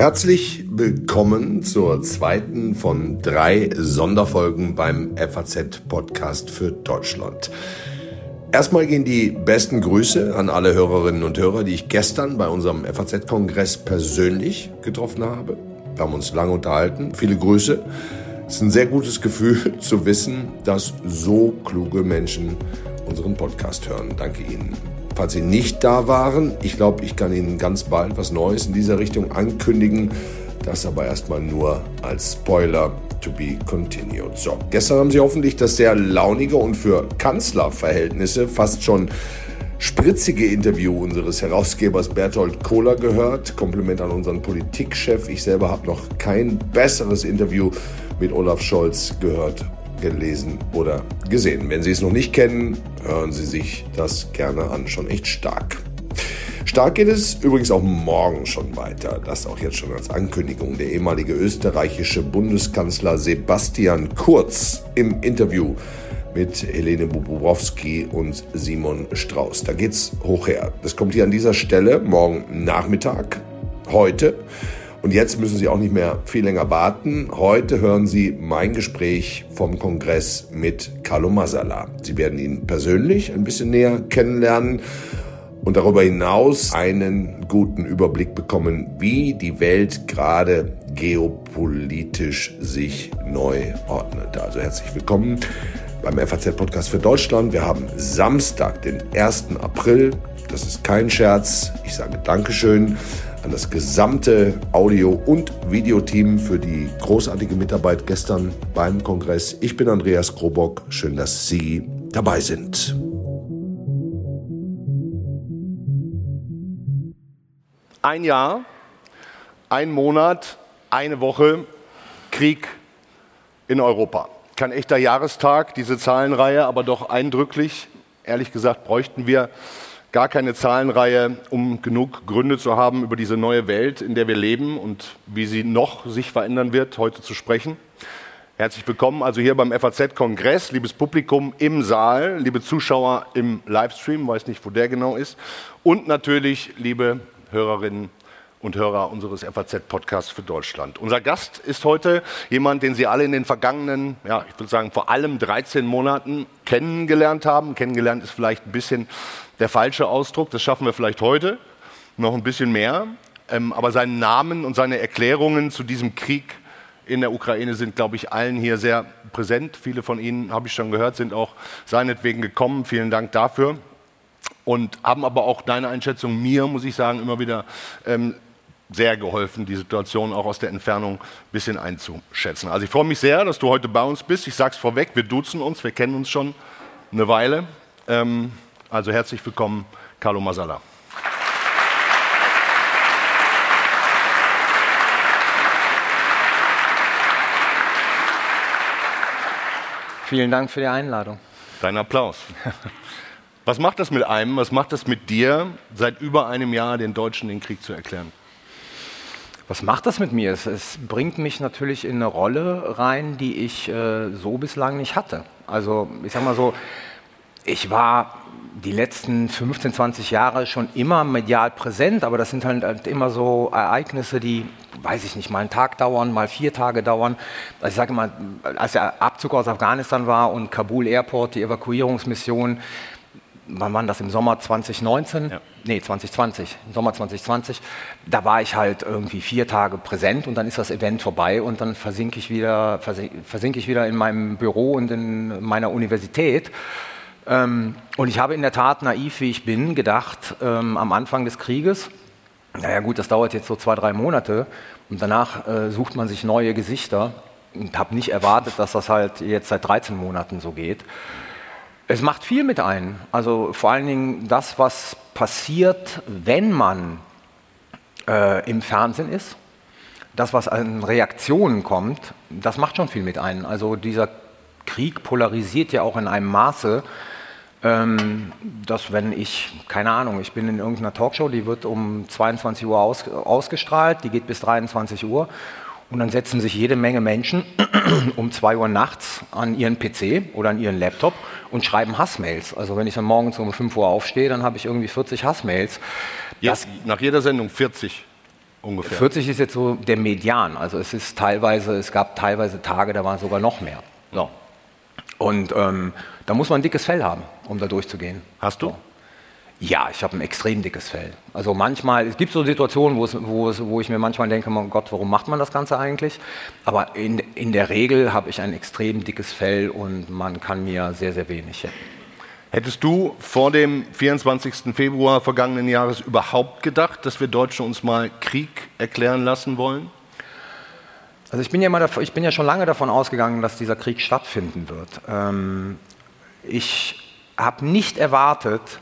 Herzlich willkommen zur zweiten von drei Sonderfolgen beim FAZ Podcast für Deutschland. Erstmal gehen die besten Grüße an alle Hörerinnen und Hörer, die ich gestern bei unserem FAZ-Kongress persönlich getroffen habe. Wir haben uns lange unterhalten. Viele Grüße. Es ist ein sehr gutes Gefühl zu wissen, dass so kluge Menschen unseren Podcast hören. Danke Ihnen. Falls Sie nicht da waren, ich glaube, ich kann Ihnen ganz bald was Neues in dieser Richtung ankündigen. Das aber erstmal nur als Spoiler to be continued. So, gestern haben Sie hoffentlich das sehr launige und für Kanzlerverhältnisse fast schon spritzige Interview unseres Herausgebers Berthold Kohler gehört. Kompliment an unseren Politikchef. Ich selber habe noch kein besseres Interview mit Olaf Scholz gehört, gelesen oder gesehen. Wenn Sie es noch nicht kennen, hören Sie sich das gerne an. Schon echt stark. Stark geht es übrigens auch morgen schon weiter. Das auch jetzt schon als Ankündigung. Der ehemalige österreichische Bundeskanzler Sebastian Kurz im Interview mit Helene Bobrowski und Simon Strauß. Da geht's hoch her. Das kommt hier an dieser Stelle morgen Nachmittag, heute. Und jetzt müssen Sie auch nicht mehr viel länger warten. Heute hören Sie mein Gespräch vom Kongress mit Carlo Masala. Sie werden ihn persönlich ein bisschen näher kennenlernen und darüber hinaus einen guten Überblick bekommen, wie die Welt gerade geopolitisch sich neu ordnet. Also herzlich willkommen beim FAZ-Podcast für Deutschland. Wir haben Samstag, den 1. April. Das ist kein Scherz. Ich sage Dankeschön an das gesamte Audio- und Videoteam für die großartige Mitarbeit gestern beim Kongress. Ich bin Andreas Krobock. Schön, dass Sie dabei sind. Ein Jahr, ein Monat, eine Woche Krieg in Europa. Kein echter Jahrestag, diese Zahlenreihe, aber doch eindrücklich. Ehrlich gesagt bräuchten wir gar keine Zahlenreihe, um genug Gründe zu haben, über diese neue Welt, in der wir leben und wie sie noch sich verändern wird, heute zu sprechen. Herzlich willkommen also hier beim FAZ-Kongress, liebes Publikum im Saal, liebe Zuschauer im Livestream, weiß nicht, wo der genau ist, und natürlich liebe Hörerinnen und Hörer unseres FAZ-Podcasts für Deutschland. Unser Gast ist heute jemand, den Sie alle in den vergangenen, ja, ich würde sagen, vor allem 13 Monaten kennengelernt haben. Kennengelernt ist vielleicht ein bisschen der falsche Ausdruck. Das schaffen wir vielleicht heute noch ein bisschen mehr. Ähm, aber seinen Namen und seine Erklärungen zu diesem Krieg in der Ukraine sind, glaube ich, allen hier sehr präsent. Viele von Ihnen, habe ich schon gehört, sind auch seinetwegen gekommen. Vielen Dank dafür und haben aber auch deine Einschätzung mir, muss ich sagen, immer wieder ähm, sehr geholfen, die Situation auch aus der Entfernung ein bisschen einzuschätzen. Also ich freue mich sehr, dass du heute bei uns bist. Ich sage es vorweg, wir duzen uns, wir kennen uns schon eine Weile. Ähm, also herzlich willkommen, Carlo Masala. Vielen Dank für die Einladung. Dein Applaus. Was macht das mit einem, was macht das mit dir, seit über einem Jahr den Deutschen den Krieg zu erklären? Was macht das mit mir? Es, es bringt mich natürlich in eine Rolle rein, die ich äh, so bislang nicht hatte. Also ich sag mal so, ich war die letzten 15, 20 Jahre schon immer medial präsent, aber das sind halt, halt immer so Ereignisse, die, weiß ich nicht, mal einen Tag dauern, mal vier Tage dauern. Also ich sage immer, als der Abzug aus Afghanistan war und Kabul Airport, die Evakuierungsmission, wann war das, im Sommer 2019? Ja. Nee, 2020, im Sommer 2020. Da war ich halt irgendwie vier Tage präsent und dann ist das Event vorbei und dann versinke ich wieder, versinke ich wieder in meinem Büro und in meiner Universität. Ähm, und ich habe in der Tat, naiv wie ich bin, gedacht, ähm, am Anfang des Krieges, naja gut, das dauert jetzt so zwei, drei Monate und danach äh, sucht man sich neue Gesichter und habe nicht erwartet, dass das halt jetzt seit 13 Monaten so geht. Es macht viel mit ein. Also vor allen Dingen das, was passiert, wenn man äh, im Fernsehen ist. Das, was an Reaktionen kommt, das macht schon viel mit ein. Also dieser Krieg polarisiert ja auch in einem Maße, ähm, dass wenn ich, keine Ahnung, ich bin in irgendeiner Talkshow, die wird um 22 Uhr aus, ausgestrahlt, die geht bis 23 Uhr und dann setzen sich jede Menge Menschen um 2 Uhr nachts an ihren PC oder an ihren Laptop und schreiben Hassmails. Also wenn ich dann morgens um 5 Uhr aufstehe, dann habe ich irgendwie 40 Hassmails. Jetzt, nach jeder Sendung 40 ungefähr. 40 ist jetzt so der Median. Also es ist teilweise, es gab teilweise Tage, da waren sogar noch mehr. So. Und ähm, da muss man ein dickes Fell haben, um da durchzugehen. Hast du? So. Ja, ich habe ein extrem dickes Fell. Also manchmal, es gibt so Situationen, wo, es, wo, es, wo ich mir manchmal denke, mein Gott, warum macht man das Ganze eigentlich? Aber in, in der Regel habe ich ein extrem dickes Fell und man kann mir sehr, sehr wenig. Hättest du vor dem 24. Februar vergangenen Jahres überhaupt gedacht, dass wir Deutsche uns mal Krieg erklären lassen wollen? Also ich bin ja, immer, ich bin ja schon lange davon ausgegangen, dass dieser Krieg stattfinden wird. Ähm, ich habe nicht erwartet,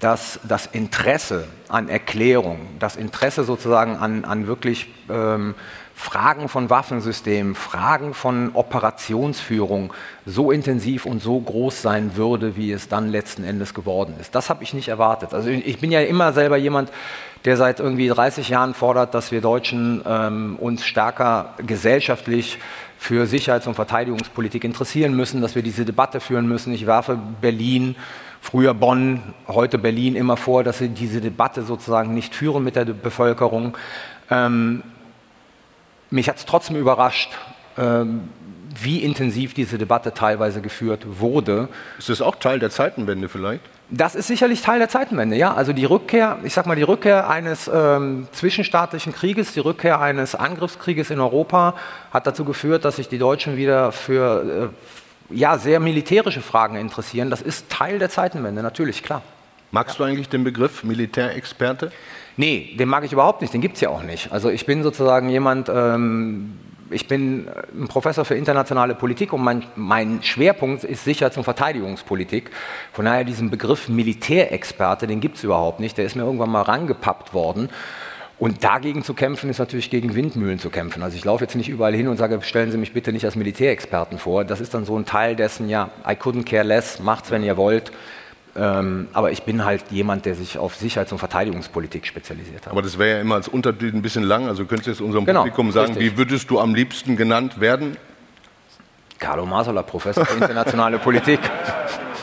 dass das Interesse an Erklärung, das Interesse sozusagen an, an wirklich ähm, Fragen von Waffensystemen, Fragen von Operationsführung so intensiv und so groß sein würde, wie es dann letzten Endes geworden ist. Das habe ich nicht erwartet. Also ich bin ja immer selber jemand, der seit irgendwie 30 Jahren fordert, dass wir Deutschen ähm, uns stärker gesellschaftlich für Sicherheits- und Verteidigungspolitik interessieren müssen, dass wir diese Debatte führen müssen. Ich werfe Berlin früher Bonn, heute Berlin immer vor, dass sie diese Debatte sozusagen nicht führen mit der Bevölkerung. Ähm, mich hat es trotzdem überrascht, ähm, wie intensiv diese Debatte teilweise geführt wurde. Ist das auch Teil der Zeitenwende vielleicht? Das ist sicherlich Teil der Zeitenwende, ja. Also die Rückkehr, ich sag mal, die Rückkehr eines ähm, zwischenstaatlichen Krieges, die Rückkehr eines Angriffskrieges in Europa hat dazu geführt, dass sich die Deutschen wieder für äh, ja, sehr militärische Fragen interessieren. Das ist Teil der Zeitenwende, natürlich, klar. Magst ja. du eigentlich den Begriff Militärexperte? Nee, den mag ich überhaupt nicht, den gibt es ja auch nicht. Also ich bin sozusagen jemand, ähm, ich bin ein Professor für internationale Politik und mein, mein Schwerpunkt ist Sicherheits- und Verteidigungspolitik. Von daher diesen Begriff Militärexperte, den gibt es überhaupt nicht. Der ist mir irgendwann mal rangepappt worden. Und dagegen zu kämpfen, ist natürlich gegen Windmühlen zu kämpfen. Also ich laufe jetzt nicht überall hin und sage, stellen Sie mich bitte nicht als Militärexperten vor. Das ist dann so ein Teil dessen, ja, I couldn't care less, macht's, wenn ihr wollt. Ähm, aber ich bin halt jemand, der sich auf Sicherheits- und Verteidigungspolitik spezialisiert hat. Aber das wäre ja immer als Untertitel ein bisschen lang. Also könntest du jetzt unserem genau, Publikum sagen, richtig. wie würdest du am liebsten genannt werden? Carlo Masola, Professor für internationale Politik.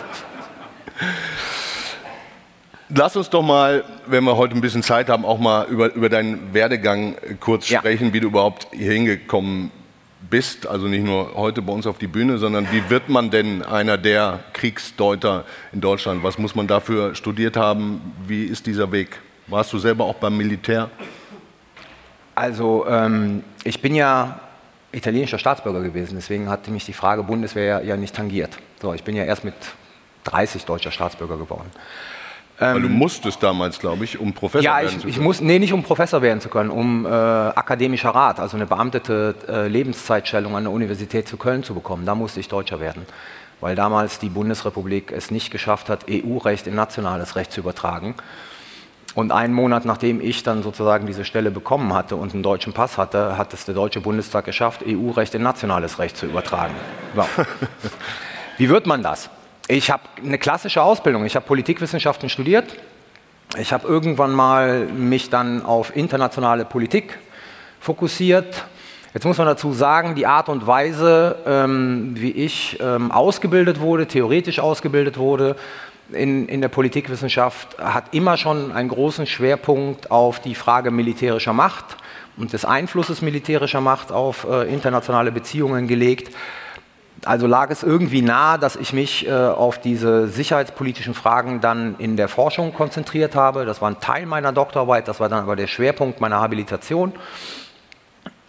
Lass uns doch mal, wenn wir heute ein bisschen Zeit haben, auch mal über, über deinen Werdegang kurz ja. sprechen, wie du überhaupt hier hingekommen bist. Also nicht nur heute bei uns auf die Bühne, sondern wie wird man denn einer der Kriegsdeuter in Deutschland? Was muss man dafür studiert haben? Wie ist dieser Weg? Warst du selber auch beim Militär? Also ähm, ich bin ja italienischer Staatsbürger gewesen, deswegen hatte mich die Frage Bundeswehr ja nicht tangiert. So, ich bin ja erst mit 30 deutscher Staatsbürger geworden. Weil du ähm, musstest damals, glaube ich, um Professor ja, werden ich, zu können. Ja, muss, nee, nicht um Professor werden zu können, um äh, akademischer Rat, also eine beamtete äh, Lebenszeitstellung an der Universität zu Köln zu bekommen. Da musste ich Deutscher werden, weil damals die Bundesrepublik es nicht geschafft hat, EU-Recht in nationales Recht zu übertragen. Und einen Monat nachdem ich dann sozusagen diese Stelle bekommen hatte und einen deutschen Pass hatte, hat es der Deutsche Bundestag geschafft, EU-Recht in nationales Recht zu übertragen. Wie wird man das? Ich habe eine klassische Ausbildung. Ich habe Politikwissenschaften studiert. Ich habe irgendwann mal mich dann auf internationale Politik fokussiert. Jetzt muss man dazu sagen, die Art und Weise, ähm, wie ich ähm, ausgebildet wurde, theoretisch ausgebildet wurde in, in der Politikwissenschaft, hat immer schon einen großen Schwerpunkt auf die Frage militärischer Macht und des Einflusses militärischer Macht auf äh, internationale Beziehungen gelegt. Also lag es irgendwie nahe, dass ich mich äh, auf diese sicherheitspolitischen Fragen dann in der Forschung konzentriert habe. Das war ein Teil meiner Doktorarbeit, das war dann aber der Schwerpunkt meiner Habilitation.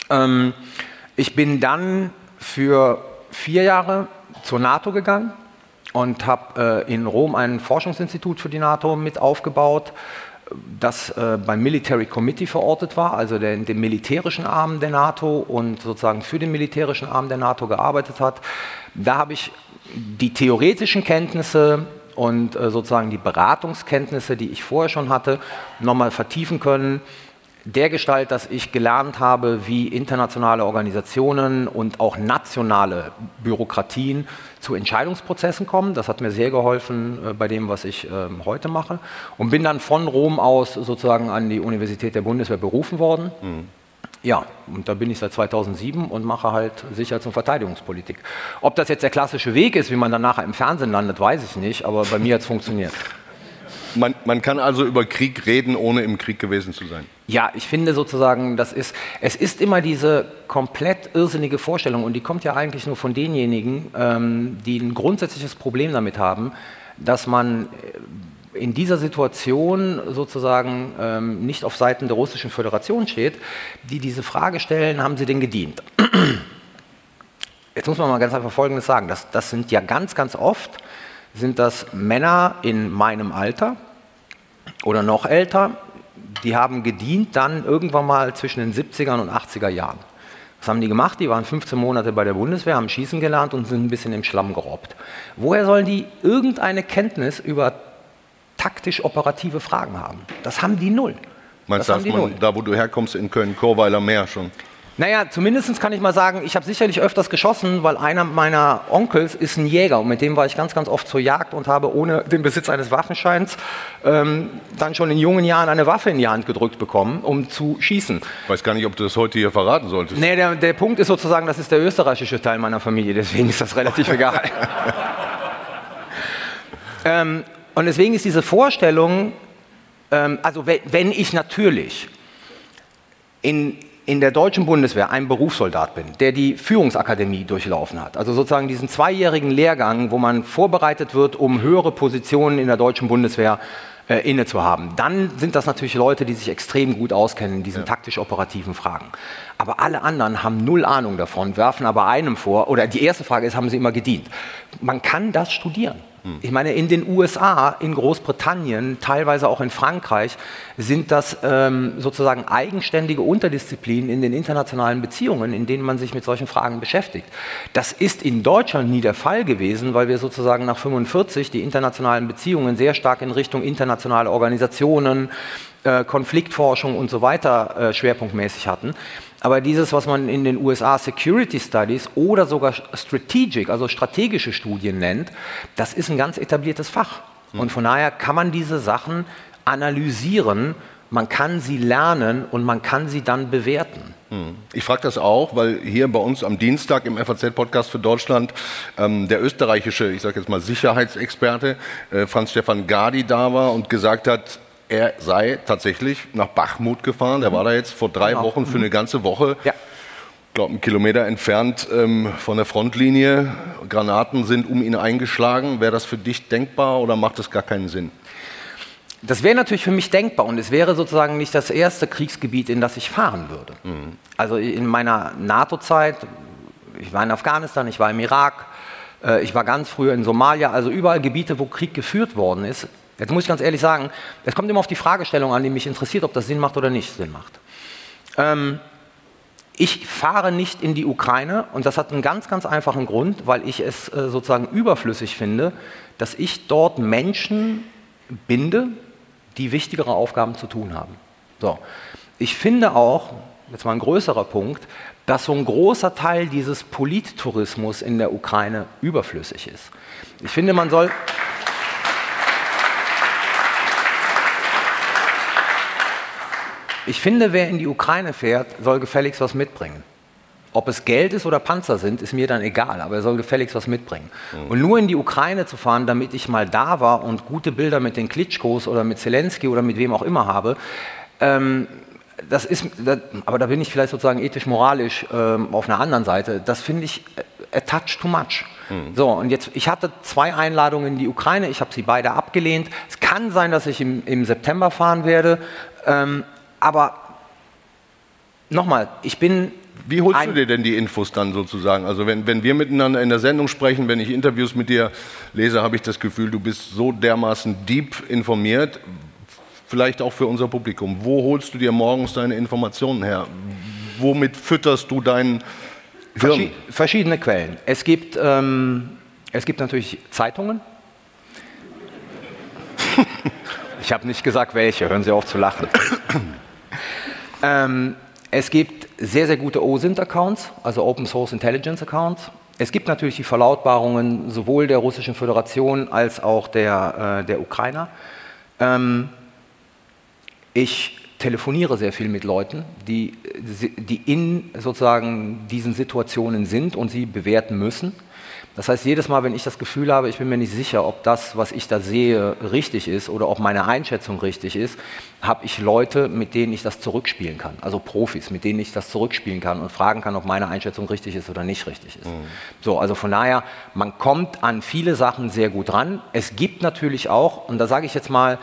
Ähm, ich bin dann für vier Jahre zur NATO gegangen und habe äh, in Rom ein Forschungsinstitut für die NATO mit aufgebaut das äh, beim Military Committee verortet war, also der, dem militärischen Arm der NATO und sozusagen für den militärischen Arm der NATO gearbeitet hat. Da habe ich die theoretischen Kenntnisse und äh, sozusagen die Beratungskenntnisse, die ich vorher schon hatte, nochmal vertiefen können der Gestalt, dass ich gelernt habe, wie internationale Organisationen und auch nationale Bürokratien zu Entscheidungsprozessen kommen. Das hat mir sehr geholfen äh, bei dem, was ich äh, heute mache. Und bin dann von Rom aus sozusagen an die Universität der Bundeswehr berufen worden. Mhm. Ja, und da bin ich seit 2007 und mache halt Sicherheits- und Verteidigungspolitik. Ob das jetzt der klassische Weg ist, wie man dann nachher im Fernsehen landet, weiß ich nicht, aber bei mir hat es funktioniert. Man, man, kann also über Krieg reden, ohne im Krieg gewesen zu sein. Ja, ich finde sozusagen, das ist, es ist immer diese komplett irrsinnige Vorstellung und die kommt ja eigentlich nur von denjenigen, ähm, die ein grundsätzliches Problem damit haben, dass man äh, in dieser Situation sozusagen ähm, nicht auf Seiten der Russischen Föderation steht, die diese Frage stellen, haben sie denn gedient? Jetzt muss man mal ganz einfach Folgendes sagen, das, das sind ja ganz, ganz oft sind das Männer in meinem Alter oder noch älter, die haben gedient dann irgendwann mal zwischen den 70er und 80er Jahren. Was haben die gemacht? Die waren 15 Monate bei der Bundeswehr, haben schießen gelernt und sind ein bisschen im Schlamm gerobbt. Woher sollen die irgendeine Kenntnis über taktisch-operative Fragen haben? Das haben die null. Meinst du, da wo du herkommst in Köln-Chorweiler Meer schon? Naja, zumindest kann ich mal sagen, ich habe sicherlich öfters geschossen, weil einer meiner Onkels ist ein Jäger und mit dem war ich ganz, ganz oft zur Jagd und habe ohne den Besitz eines Waffenscheins ähm, dann schon in jungen Jahren eine Waffe in die Hand gedrückt bekommen, um zu schießen. Ich weiß gar nicht, ob du das heute hier verraten solltest. Nee, der, der Punkt ist sozusagen, das ist der österreichische Teil meiner Familie, deswegen ist das relativ egal. ähm, und deswegen ist diese Vorstellung, ähm, also wenn, wenn ich natürlich in in der deutschen Bundeswehr ein Berufssoldat bin, der die Führungsakademie durchlaufen hat, also sozusagen diesen zweijährigen Lehrgang, wo man vorbereitet wird, um höhere Positionen in der deutschen Bundeswehr äh, inne zu haben, dann sind das natürlich Leute, die sich extrem gut auskennen in diesen ja. taktisch-operativen Fragen. Aber alle anderen haben null Ahnung davon, werfen aber einem vor, oder die erste Frage ist, haben sie immer gedient? Man kann das studieren. Ich meine, in den USA, in Großbritannien, teilweise auch in Frankreich, sind das ähm, sozusagen eigenständige Unterdisziplinen in den internationalen Beziehungen, in denen man sich mit solchen Fragen beschäftigt. Das ist in Deutschland nie der Fall gewesen, weil wir sozusagen nach 45 die internationalen Beziehungen sehr stark in Richtung internationale Organisationen, äh, Konfliktforschung und so weiter äh, schwerpunktmäßig hatten. Aber dieses, was man in den USA Security Studies oder sogar Strategic, also strategische Studien nennt, das ist ein ganz etabliertes Fach. Mhm. Und von daher kann man diese Sachen analysieren, man kann sie lernen und man kann sie dann bewerten. Hm. Ich frage das auch, weil hier bei uns am Dienstag im FAZ-Podcast für Deutschland ähm, der österreichische, ich sage jetzt mal Sicherheitsexperte äh, Franz Stefan Gadi da war und gesagt hat, er sei tatsächlich nach Bachmut gefahren. Der war da jetzt vor drei genau. Wochen für eine ganze Woche. Ja. Ich glaube, einen Kilometer entfernt ähm, von der Frontlinie. Granaten sind um ihn eingeschlagen. Wäre das für dich denkbar oder macht das gar keinen Sinn? Das wäre natürlich für mich denkbar und es wäre sozusagen nicht das erste Kriegsgebiet, in das ich fahren würde. Mhm. Also in meiner NATO-Zeit, ich war in Afghanistan, ich war im Irak, äh, ich war ganz früher in Somalia, also überall Gebiete, wo Krieg geführt worden ist, Jetzt muss ich ganz ehrlich sagen, es kommt immer auf die Fragestellung an, die mich interessiert, ob das Sinn macht oder nicht Sinn macht. Ähm, ich fahre nicht in die Ukraine und das hat einen ganz, ganz einfachen Grund, weil ich es äh, sozusagen überflüssig finde, dass ich dort Menschen binde, die wichtigere Aufgaben zu tun haben. So. Ich finde auch, jetzt mal ein größerer Punkt, dass so ein großer Teil dieses Polittourismus in der Ukraine überflüssig ist. Ich finde, man soll. Ich finde, wer in die Ukraine fährt, soll gefälligst was mitbringen. Ob es Geld ist oder Panzer sind, ist mir dann egal, aber er soll gefälligst was mitbringen. Mhm. Und nur in die Ukraine zu fahren, damit ich mal da war und gute Bilder mit den Klitschkos oder mit Zelensky oder mit wem auch immer habe, ähm, das ist, das, aber da bin ich vielleicht sozusagen ethisch-moralisch ähm, auf einer anderen Seite. Das finde ich a touch too much. Mhm. So, und jetzt, ich hatte zwei Einladungen in die Ukraine, ich habe sie beide abgelehnt. Es kann sein, dass ich im, im September fahren werde. Ähm, aber nochmal, ich bin. Wie holst du dir denn die Infos dann sozusagen? Also wenn, wenn wir miteinander in der Sendung sprechen, wenn ich Interviews mit dir lese, habe ich das Gefühl, du bist so dermaßen deep informiert, vielleicht auch für unser Publikum. Wo holst du dir morgens deine Informationen her? Womit fütterst du deinen Hirn? Verschiedene Quellen. Es gibt, ähm, es gibt natürlich Zeitungen. ich habe nicht gesagt, welche. Hören Sie auf zu lachen. Ähm, es gibt sehr, sehr gute OSINT-Accounts, also Open Source Intelligence Accounts. Es gibt natürlich die Verlautbarungen sowohl der Russischen Föderation als auch der, äh, der Ukrainer. Ähm, ich telefoniere sehr viel mit Leuten, die, die in sozusagen diesen Situationen sind und sie bewerten müssen. Das heißt, jedes Mal, wenn ich das Gefühl habe, ich bin mir nicht sicher, ob das, was ich da sehe, richtig ist oder ob meine Einschätzung richtig ist, habe ich Leute, mit denen ich das zurückspielen kann. Also Profis, mit denen ich das zurückspielen kann und fragen kann, ob meine Einschätzung richtig ist oder nicht richtig ist. Mhm. So, also von daher, man kommt an viele Sachen sehr gut ran. Es gibt natürlich auch, und da sage ich jetzt mal,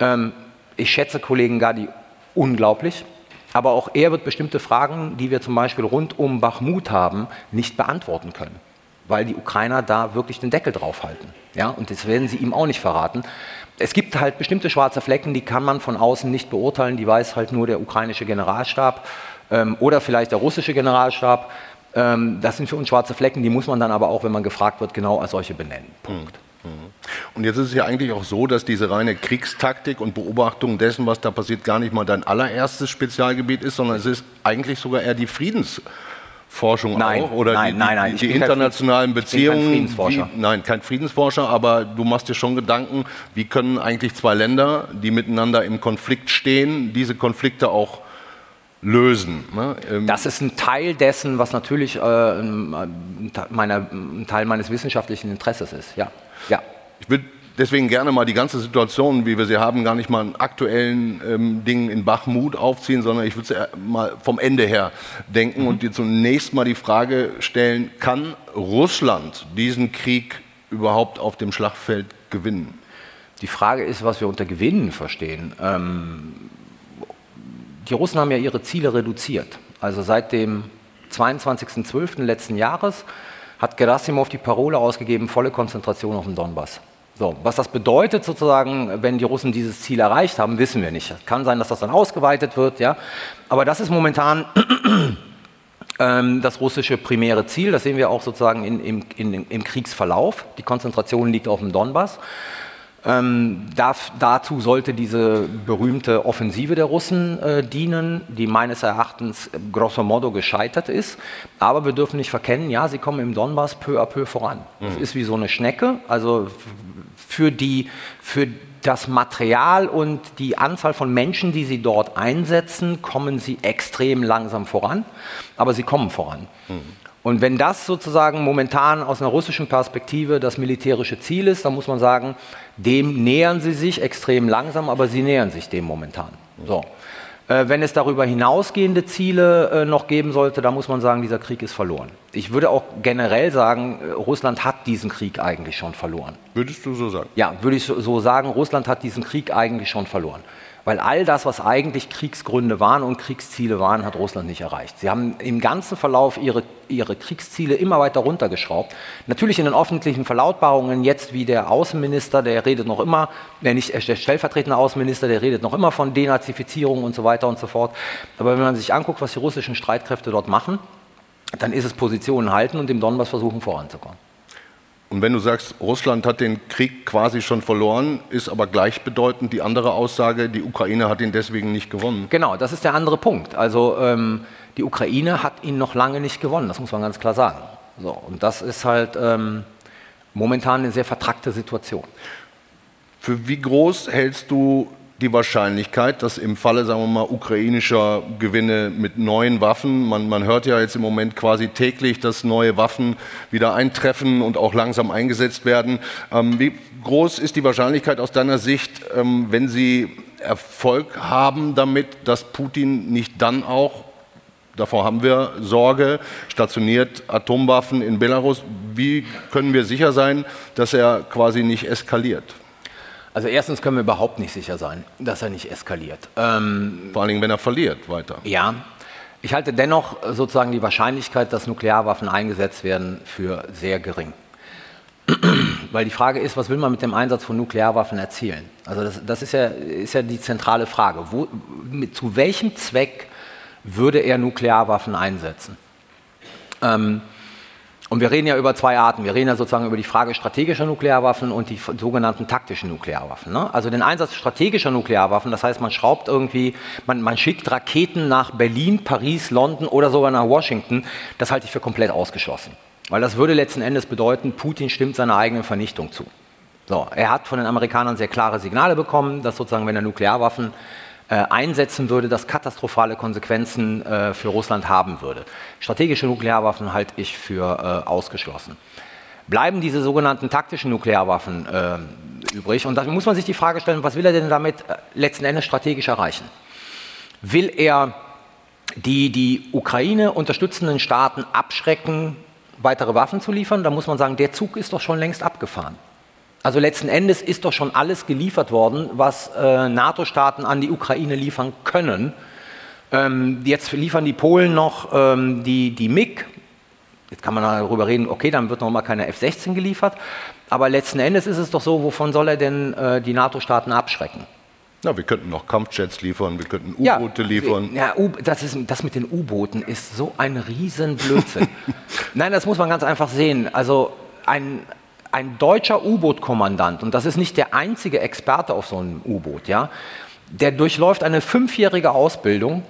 ähm, ich schätze Kollegen Gadi unglaublich. Aber auch er wird bestimmte Fragen, die wir zum Beispiel rund um Bachmut haben, nicht beantworten können weil die Ukrainer da wirklich den Deckel draufhalten. Ja, und das werden sie ihm auch nicht verraten. Es gibt halt bestimmte schwarze Flecken, die kann man von außen nicht beurteilen, die weiß halt nur der ukrainische Generalstab ähm, oder vielleicht der russische Generalstab. Ähm, das sind für uns schwarze Flecken, die muss man dann aber auch, wenn man gefragt wird, genau als solche benennen. Punkt. Mhm. Mhm. Und jetzt ist es ja eigentlich auch so, dass diese reine Kriegstaktik und Beobachtung dessen, was da passiert, gar nicht mal dein allererstes Spezialgebiet ist, sondern es ist eigentlich sogar eher die Friedens- Forschung nein, auch? Oder nein, die, nein, nein. die internationalen kein Beziehungen? kein Friedensforscher. Wie, nein, kein Friedensforscher, aber du machst dir schon Gedanken, wie können eigentlich zwei Länder, die miteinander im Konflikt stehen, diese Konflikte auch lösen? Ne? Ähm das ist ein Teil dessen, was natürlich äh, ein, meiner, ein Teil meines wissenschaftlichen Interesses ist. Ja. ja. Ich würde deswegen gerne mal die ganze Situation, wie wir sie haben, gar nicht mal einen aktuellen ähm, Dingen in Bachmut aufziehen, sondern ich würde es mal vom Ende her denken mhm. und dir zunächst mal die Frage stellen, kann Russland diesen Krieg überhaupt auf dem Schlachtfeld gewinnen? Die Frage ist, was wir unter Gewinnen verstehen. Ähm, die Russen haben ja ihre Ziele reduziert. Also seit dem 22.12. letzten Jahres hat Gerasimov die Parole ausgegeben, volle Konzentration auf den Donbass. So, was das bedeutet sozusagen, wenn die Russen dieses Ziel erreicht haben, wissen wir nicht. Kann sein, dass das dann ausgeweitet wird, ja. Aber das ist momentan ähm, das russische primäre Ziel. Das sehen wir auch sozusagen in, in, in, im Kriegsverlauf. Die Konzentration liegt auf dem Donbass. Ähm, darf, dazu sollte diese berühmte Offensive der Russen äh, dienen, die meines Erachtens grosso modo gescheitert ist. Aber wir dürfen nicht verkennen, ja, sie kommen im Donbass peu à peu voran. Es mhm. ist wie so eine Schnecke. Also für, die, für das Material und die Anzahl von Menschen, die sie dort einsetzen, kommen sie extrem langsam voran. Aber sie kommen voran. Mhm. Und wenn das sozusagen momentan aus einer russischen Perspektive das militärische Ziel ist, dann muss man sagen, dem nähern sie sich extrem langsam, aber sie nähern sich dem momentan. So. Äh, wenn es darüber hinausgehende Ziele äh, noch geben sollte, dann muss man sagen, dieser Krieg ist verloren. Ich würde auch generell sagen, äh, Russland hat diesen Krieg eigentlich schon verloren. Würdest du so sagen? Ja, würde ich so sagen, Russland hat diesen Krieg eigentlich schon verloren. Weil all das, was eigentlich Kriegsgründe waren und Kriegsziele waren, hat Russland nicht erreicht. Sie haben im ganzen Verlauf ihre, ihre Kriegsziele immer weiter runtergeschraubt. Natürlich in den öffentlichen Verlautbarungen, jetzt wie der Außenminister, der redet noch immer, der, nicht, der stellvertretende Außenminister, der redet noch immer von Denazifizierung und so weiter und so fort. Aber wenn man sich anguckt, was die russischen Streitkräfte dort machen, dann ist es Positionen halten und im Donbass versuchen voranzukommen. Und wenn du sagst, Russland hat den Krieg quasi schon verloren, ist aber gleichbedeutend die andere Aussage, die Ukraine hat ihn deswegen nicht gewonnen. Genau, das ist der andere Punkt. Also ähm, die Ukraine hat ihn noch lange nicht gewonnen, das muss man ganz klar sagen. So, und das ist halt ähm, momentan eine sehr vertrackte Situation. Für wie groß hältst du die Wahrscheinlichkeit, dass im Falle, sagen wir mal, ukrainischer Gewinne mit neuen Waffen, man, man hört ja jetzt im Moment quasi täglich, dass neue Waffen wieder eintreffen und auch langsam eingesetzt werden. Ähm, wie groß ist die Wahrscheinlichkeit aus deiner Sicht, ähm, wenn sie Erfolg haben damit, dass Putin nicht dann auch davor haben wir Sorge, stationiert Atomwaffen in Belarus. Wie können wir sicher sein, dass er quasi nicht eskaliert? Also erstens können wir überhaupt nicht sicher sein, dass er nicht eskaliert. Ähm, Vor allen Dingen, wenn er verliert, weiter. Ja. Ich halte dennoch sozusagen die Wahrscheinlichkeit, dass Nuklearwaffen eingesetzt werden, für sehr gering. Weil die Frage ist, was will man mit dem Einsatz von Nuklearwaffen erzielen? Also das, das ist, ja, ist, ja, die zentrale Frage. Wo, mit, zu welchem Zweck würde er Nuklearwaffen einsetzen? Ähm, und wir reden ja über zwei Arten. Wir reden ja sozusagen über die Frage strategischer Nuklearwaffen und die sogenannten taktischen Nuklearwaffen. Ne? Also den Einsatz strategischer Nuklearwaffen, das heißt, man schraubt irgendwie, man, man schickt Raketen nach Berlin, Paris, London oder sogar nach Washington, das halte ich für komplett ausgeschlossen. Weil das würde letzten Endes bedeuten, Putin stimmt seiner eigenen Vernichtung zu. So, er hat von den Amerikanern sehr klare Signale bekommen, dass sozusagen, wenn er Nuklearwaffen einsetzen würde, das katastrophale Konsequenzen äh, für Russland haben würde. Strategische Nuklearwaffen halte ich für äh, ausgeschlossen. Bleiben diese sogenannten taktischen Nuklearwaffen äh, übrig? Und da muss man sich die Frage stellen, was will er denn damit äh, letzten Endes strategisch erreichen? Will er die die Ukraine unterstützenden Staaten abschrecken, weitere Waffen zu liefern? Da muss man sagen, der Zug ist doch schon längst abgefahren. Also letzten Endes ist doch schon alles geliefert worden, was äh, NATO-Staaten an die Ukraine liefern können. Ähm, jetzt liefern die Polen noch ähm, die, die MiG. Jetzt kann man darüber reden, okay, dann wird noch mal keine F-16 geliefert. Aber letzten Endes ist es doch so, wovon soll er denn äh, die NATO-Staaten abschrecken? Na, wir könnten noch Kampfjets liefern, wir könnten U-Boote ja, liefern. Ja, das, ist, das mit den U-Booten ist so ein Riesenblödsinn. Nein, das muss man ganz einfach sehen. Also ein, ein deutscher U-Boot-Kommandant, und das ist nicht der einzige Experte auf so einem U-Boot, ja, der durchläuft eine fünfjährige Ausbildung,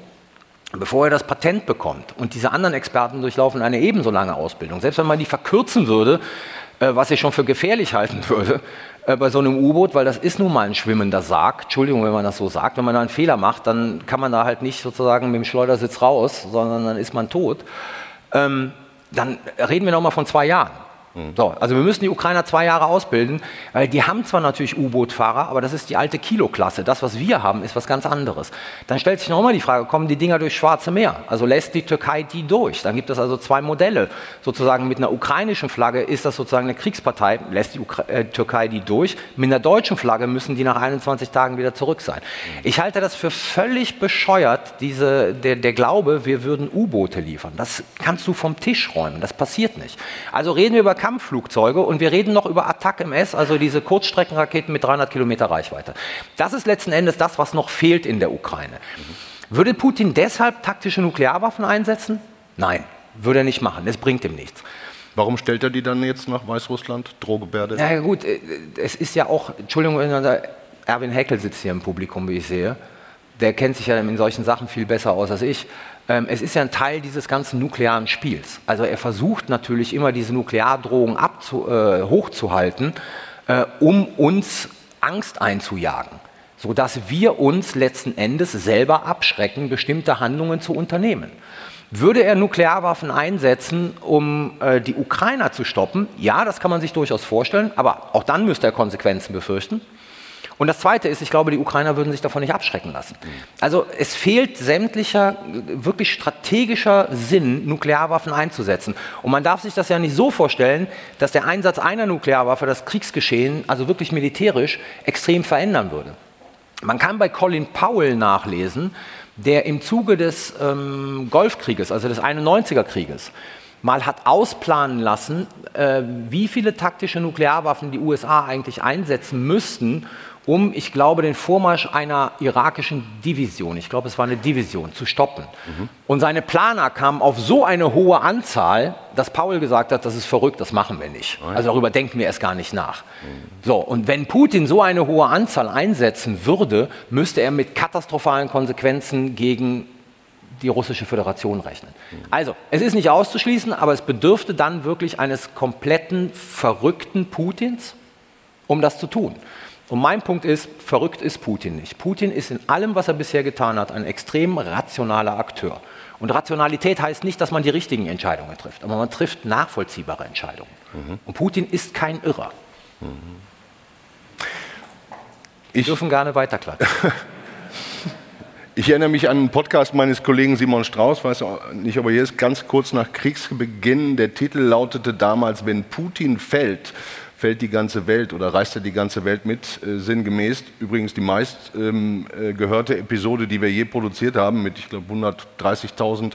bevor er das Patent bekommt. Und diese anderen Experten durchlaufen eine ebenso lange Ausbildung. Selbst wenn man die verkürzen würde, äh, was ich schon für gefährlich halten würde, äh, bei so einem U-Boot, weil das ist nun mal ein schwimmender Sarg. Entschuldigung, wenn man das so sagt. Wenn man da einen Fehler macht, dann kann man da halt nicht sozusagen mit dem Schleudersitz raus, sondern dann ist man tot. Ähm, dann reden wir noch mal von zwei Jahren. So, also wir müssen die Ukrainer zwei Jahre ausbilden, weil die haben zwar natürlich U-Boot-Fahrer, aber das ist die alte Kilo-Klasse. Das, was wir haben, ist was ganz anderes. Dann stellt sich nochmal die Frage, kommen die Dinger durchs Schwarze Meer? Also lässt die Türkei die durch? Dann gibt es also zwei Modelle. Sozusagen mit einer ukrainischen Flagge ist das sozusagen eine Kriegspartei, lässt die Ukra äh, Türkei die durch. Mit einer deutschen Flagge müssen die nach 21 Tagen wieder zurück sein. Ich halte das für völlig bescheuert, diese, der, der Glaube, wir würden U-Boote liefern. Das kannst du vom Tisch räumen. Das passiert nicht. Also reden wir über Kampfflugzeuge und wir reden noch über Attack MS, also diese Kurzstreckenraketen mit 300 Kilometer Reichweite. Das ist letzten Endes das, was noch fehlt in der Ukraine. Würde Putin deshalb taktische Nuklearwaffen einsetzen? Nein, würde er nicht machen. Es bringt ihm nichts. Warum stellt er die dann jetzt nach Weißrussland, Drohgebärde? Ja gut, äh, es ist ja auch, Entschuldigung, Erwin Heckel sitzt hier im Publikum, wie ich sehe. Der kennt sich ja in solchen Sachen viel besser aus als ich. Ähm, es ist ja ein Teil dieses ganzen nuklearen Spiels. Also er versucht natürlich immer diese Nukleardrohung abzu, äh, hochzuhalten, äh, um uns Angst einzujagen, sodass wir uns letzten Endes selber abschrecken, bestimmte Handlungen zu unternehmen. Würde er Nuklearwaffen einsetzen, um äh, die Ukrainer zu stoppen? Ja, das kann man sich durchaus vorstellen, aber auch dann müsste er Konsequenzen befürchten. Und das Zweite ist, ich glaube, die Ukrainer würden sich davon nicht abschrecken lassen. Also es fehlt sämtlicher, wirklich strategischer Sinn, Nuklearwaffen einzusetzen. Und man darf sich das ja nicht so vorstellen, dass der Einsatz einer Nuklearwaffe das Kriegsgeschehen, also wirklich militärisch, extrem verändern würde. Man kann bei Colin Powell nachlesen, der im Zuge des ähm, Golfkrieges, also des 91er Krieges, mal hat ausplanen lassen, äh, wie viele taktische Nuklearwaffen die USA eigentlich einsetzen müssten, um, ich glaube, den Vormarsch einer irakischen Division, ich glaube, es war eine Division, zu stoppen. Mhm. Und seine Planer kamen auf so eine hohe Anzahl, dass Paul gesagt hat, das ist verrückt, das machen wir nicht. Oh also darüber denken wir erst gar nicht nach. Mhm. So, und wenn Putin so eine hohe Anzahl einsetzen würde, müsste er mit katastrophalen Konsequenzen gegen die russische Föderation rechnen. Also, es ist nicht auszuschließen, aber es bedürfte dann wirklich eines kompletten, verrückten Putins, um das zu tun. Und mein Punkt ist, verrückt ist Putin nicht. Putin ist in allem, was er bisher getan hat, ein extrem rationaler Akteur. Und Rationalität heißt nicht, dass man die richtigen Entscheidungen trifft, aber man trifft nachvollziehbare Entscheidungen. Mhm. Und Putin ist kein Irrer. Mhm. Ich dürfen gerne weiterklatschen. Ich erinnere mich an einen Podcast meines Kollegen Simon Strauß, weiß nicht, ob er hier ist, ganz kurz nach Kriegsbeginn. Der Titel lautete damals, wenn Putin fällt, fällt die ganze Welt oder reist er die ganze Welt mit, äh, sinngemäß. Übrigens die meist ähm, äh, Episode, die wir je produziert haben, mit, ich glaube, 130.000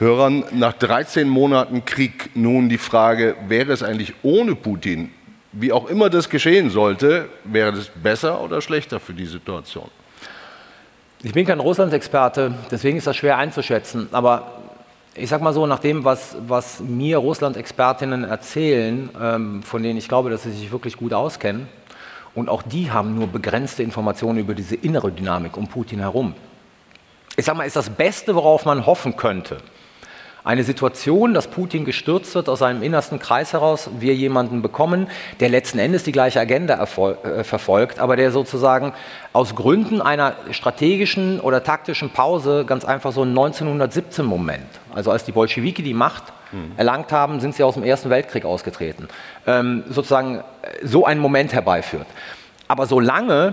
Hörern. Nach 13 Monaten Krieg nun die Frage, wäre es eigentlich ohne Putin, wie auch immer das geschehen sollte, wäre es besser oder schlechter für die Situation? Ich bin kein Russlandsexperte, deswegen ist das schwer einzuschätzen. Aber ich sage mal so, nach dem, was, was mir Russland-Expertinnen erzählen, ähm, von denen ich glaube, dass sie sich wirklich gut auskennen, und auch die haben nur begrenzte Informationen über diese innere Dynamik um Putin herum. Ich sage mal, ist das Beste, worauf man hoffen könnte, eine Situation, dass Putin gestürzt wird aus seinem innersten Kreis heraus, wir jemanden bekommen, der letzten Endes die gleiche Agenda äh, verfolgt, aber der sozusagen aus Gründen einer strategischen oder taktischen Pause ganz einfach so ein 1917-Moment, also als die Bolschewiki die Macht mhm. erlangt haben, sind sie aus dem Ersten Weltkrieg ausgetreten, ähm, sozusagen so einen Moment herbeiführt. Aber solange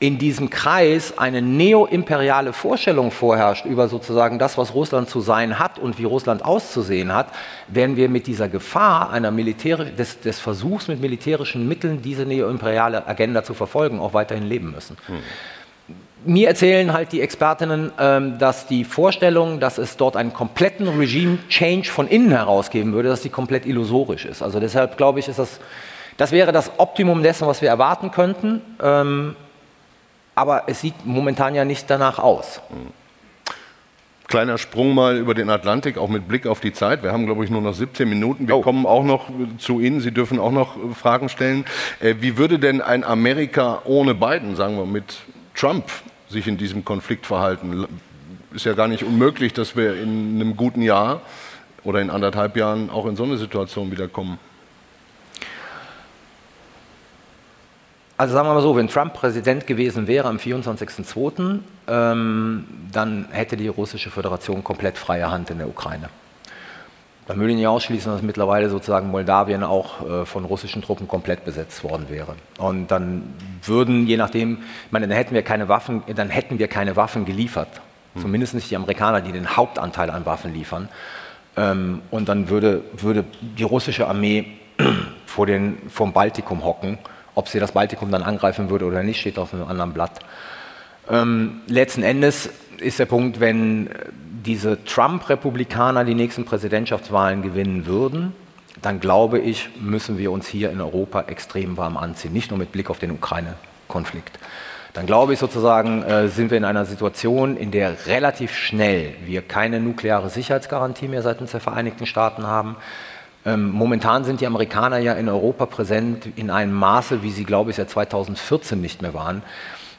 in diesem Kreis eine neoimperiale Vorstellung vorherrscht über sozusagen das, was Russland zu sein hat und wie Russland auszusehen hat, werden wir mit dieser Gefahr einer des, des Versuchs mit militärischen Mitteln diese neoimperiale Agenda zu verfolgen auch weiterhin leben müssen. Hm. Mir erzählen halt die Expertinnen, ähm, dass die Vorstellung, dass es dort einen kompletten Regime-Change von innen heraus geben würde, dass die komplett illusorisch ist. Also deshalb glaube ich, ist das, das wäre das Optimum dessen, was wir erwarten könnten. Aber es sieht momentan ja nicht danach aus. Kleiner Sprung mal über den Atlantik, auch mit Blick auf die Zeit. Wir haben, glaube ich, nur noch 17 Minuten. Wir oh. kommen auch noch zu Ihnen. Sie dürfen auch noch Fragen stellen. Äh, wie würde denn ein Amerika ohne Biden, sagen wir, mit Trump sich in diesem Konflikt verhalten? Ist ja gar nicht unmöglich, dass wir in einem guten Jahr oder in anderthalb Jahren auch in so eine Situation wiederkommen. Also sagen wir mal so, wenn Trump Präsident gewesen wäre am 24.02., ähm, dann hätte die russische Föderation komplett freie Hand in der Ukraine. Man würde nicht ausschließen, dass mittlerweile sozusagen Moldawien auch äh, von russischen Truppen komplett besetzt worden wäre. Und dann würden, je nachdem, ich meine, dann hätten wir keine Waffen, dann hätten wir keine Waffen geliefert. Hm. Zumindest nicht die Amerikaner, die den Hauptanteil an Waffen liefern. Ähm, und dann würde, würde die russische Armee vor den, vom Baltikum hocken ob sie das Baltikum dann angreifen würde oder nicht, steht auf einem anderen Blatt. Ähm, letzten Endes ist der Punkt, wenn diese Trump-Republikaner die nächsten Präsidentschaftswahlen gewinnen würden, dann glaube ich, müssen wir uns hier in Europa extrem warm anziehen, nicht nur mit Blick auf den Ukraine-Konflikt. Dann glaube ich sozusagen, äh, sind wir in einer Situation, in der relativ schnell wir keine nukleare Sicherheitsgarantie mehr seitens der Vereinigten Staaten haben, momentan sind die Amerikaner ja in Europa präsent in einem Maße, wie sie, glaube ich, seit 2014 nicht mehr waren.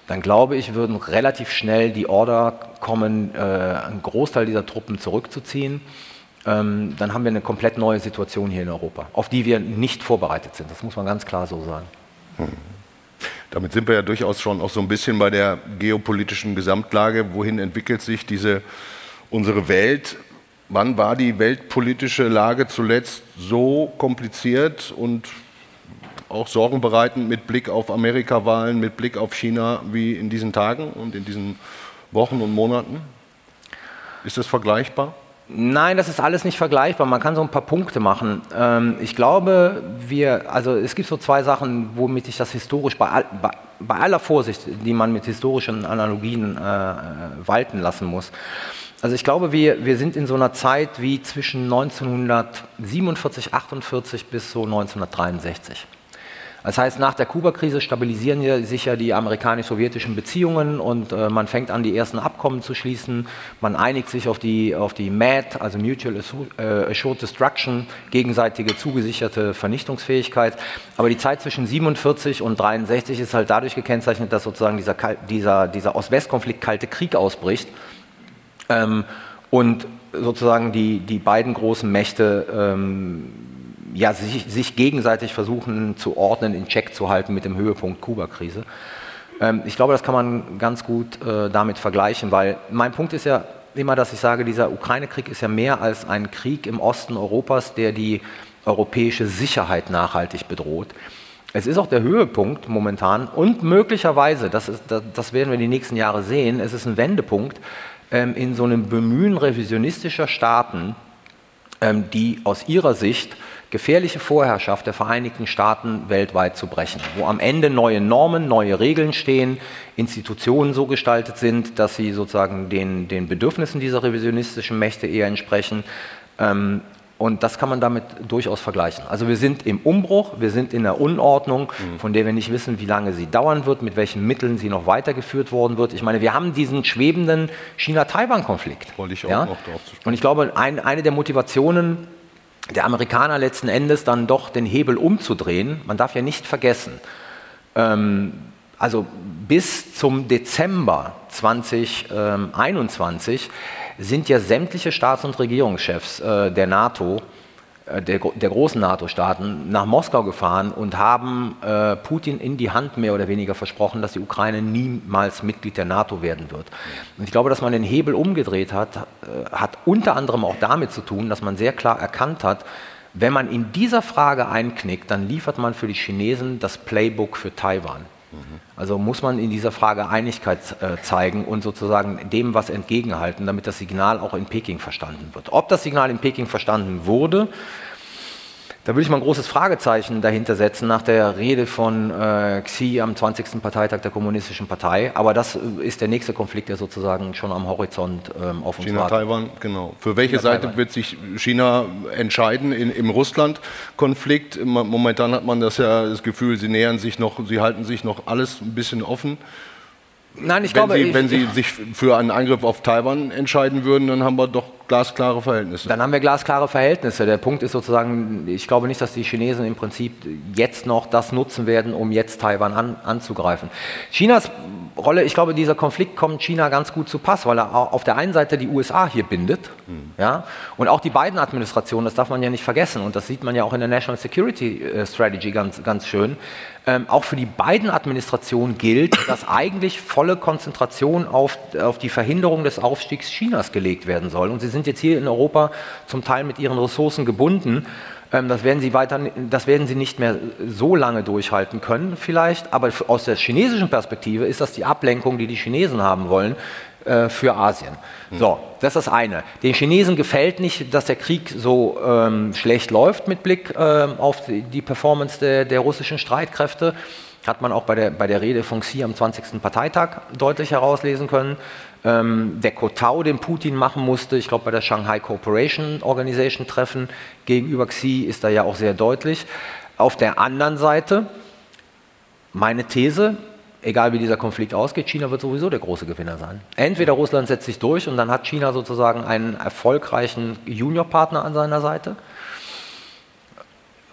Dann glaube ich, würden relativ schnell die Order kommen, äh, einen Großteil dieser Truppen zurückzuziehen. Ähm, dann haben wir eine komplett neue Situation hier in Europa, auf die wir nicht vorbereitet sind. Das muss man ganz klar so sagen. Hm. Damit sind wir ja durchaus schon auch so ein bisschen bei der geopolitischen Gesamtlage. Wohin entwickelt sich diese unsere Welt? Wann war die weltpolitische Lage zuletzt so kompliziert und auch sorgenbereitend mit Blick auf Amerika-Wahlen, mit Blick auf China wie in diesen Tagen und in diesen Wochen und Monaten? Ist das vergleichbar? Nein, das ist alles nicht vergleichbar. Man kann so ein paar Punkte machen. Ähm, ich glaube, wir, also es gibt so zwei Sachen, womit ich das historisch bei, bei, aller Vorsicht, die man mit historischen Analogien äh, walten lassen muss. Also ich glaube, wir, wir sind in so einer Zeit wie zwischen 1947, 48 bis so 1963. Das heißt, nach der Kuba-Krise stabilisieren sich ja die amerikanisch-sowjetischen Beziehungen und äh, man fängt an, die ersten Abkommen zu schließen. Man einigt sich auf die, auf die MAD, also Mutual äh, Assured Destruction, gegenseitige zugesicherte Vernichtungsfähigkeit. Aber die Zeit zwischen 47 und 63 ist halt dadurch gekennzeichnet, dass sozusagen dieser, dieser, dieser Ost-West-Konflikt Kalte Krieg ausbricht ähm, und sozusagen die, die beiden großen Mächte ähm, ja, sich, sich, gegenseitig versuchen zu ordnen, in Check zu halten mit dem Höhepunkt Kuba-Krise. Ähm, ich glaube, das kann man ganz gut äh, damit vergleichen, weil mein Punkt ist ja immer, dass ich sage, dieser Ukraine-Krieg ist ja mehr als ein Krieg im Osten Europas, der die europäische Sicherheit nachhaltig bedroht. Es ist auch der Höhepunkt momentan und möglicherweise, das, ist, das, das werden wir die nächsten Jahre sehen, es ist ein Wendepunkt ähm, in so einem Bemühen revisionistischer Staaten, ähm, die aus ihrer Sicht gefährliche Vorherrschaft der Vereinigten Staaten weltweit zu brechen, wo am Ende neue Normen, neue Regeln stehen, Institutionen so gestaltet sind, dass sie sozusagen den, den Bedürfnissen dieser revisionistischen Mächte eher entsprechen ähm, und das kann man damit durchaus vergleichen. Also wir sind im Umbruch, wir sind in der Unordnung, mhm. von der wir nicht wissen, wie lange sie dauern wird, mit welchen Mitteln sie noch weitergeführt worden wird. Ich meine, wir haben diesen schwebenden China-Taiwan-Konflikt. Wollte ich auch ja? noch drauf zu sprechen. Und ich glaube, ein, eine der Motivationen der Amerikaner letzten Endes dann doch den Hebel umzudrehen, man darf ja nicht vergessen, ähm, Also bis zum Dezember 2021 sind ja sämtliche Staats- und Regierungschefs äh, der NATO äh, der, der, großen NATO-Staaten nach Moskau gefahren und haben äh, Putin in die Hand mehr oder weniger versprochen, dass die Ukraine niemals Mitglied der NATO werden wird. Und ich glaube, dass man den Hebel umgedreht hat, hat unter anderem auch damit zu tun, dass man sehr klar erkannt hat, wenn man in dieser Frage einknickt, dann liefert man für die Chinesen das Playbook für Taiwan. Also muss man in dieser Frage Einigkeit äh, zeigen und sozusagen dem was entgegenhalten, damit das Signal auch in Peking verstanden wird. Ob das Signal in Peking verstanden wurde, da würde ich mal ein großes Fragezeichen dahinter setzen nach der Rede von äh, Xi am 20. Parteitag der Kommunistischen Partei. Aber das äh, ist der nächste Konflikt, der sozusagen schon am Horizont ähm, auf uns China, wartet. Taiwan, genau. Für welche China, Seite Taiwan. wird sich China entscheiden in, im Russland-Konflikt? Momentan hat man das ja das Gefühl, sie nähern sich noch, sie halten sich noch alles ein bisschen offen. Nein, ich wenn glaube, Sie, ich, wenn Sie sich für einen Angriff auf Taiwan entscheiden würden, dann haben wir doch glasklare Verhältnisse. Dann haben wir glasklare Verhältnisse. Der Punkt ist sozusagen, ich glaube nicht, dass die Chinesen im Prinzip jetzt noch das nutzen werden, um jetzt Taiwan an, anzugreifen. Chinas Rolle, ich glaube, dieser Konflikt kommt China ganz gut zu Pass, weil er auf der einen Seite die USA hier bindet, mhm. ja, und auch die beiden Administrationen, das darf man ja nicht vergessen, und das sieht man ja auch in der National Security äh, Strategy ganz, ganz schön. Ähm, auch für die beiden Administrationen gilt, dass eigentlich volle Konzentration auf, auf die Verhinderung des Aufstiegs Chinas gelegt werden soll. Und sie sind sind jetzt hier in Europa zum Teil mit ihren Ressourcen gebunden. Ähm, das werden, sie weiter, das werden sie nicht mehr so lange durchhalten können, vielleicht. Aber aus der chinesischen Perspektive ist das die Ablenkung, die die Chinesen haben wollen äh, für Asien. So, das ist das eine. Den Chinesen gefällt nicht, dass der Krieg so ähm, schlecht läuft mit Blick ähm, auf die, die Performance der, der russischen Streitkräfte hat man auch bei der, bei der Rede von Xi am 20. Parteitag deutlich herauslesen können. Ähm, der Kotau, den Putin machen musste, ich glaube bei der Shanghai Cooperation Organization Treffen gegenüber Xi ist da ja auch sehr deutlich. Auf der anderen Seite, meine These, egal wie dieser Konflikt ausgeht, China wird sowieso der große Gewinner sein. Entweder Russland setzt sich durch und dann hat China sozusagen einen erfolgreichen Juniorpartner an seiner Seite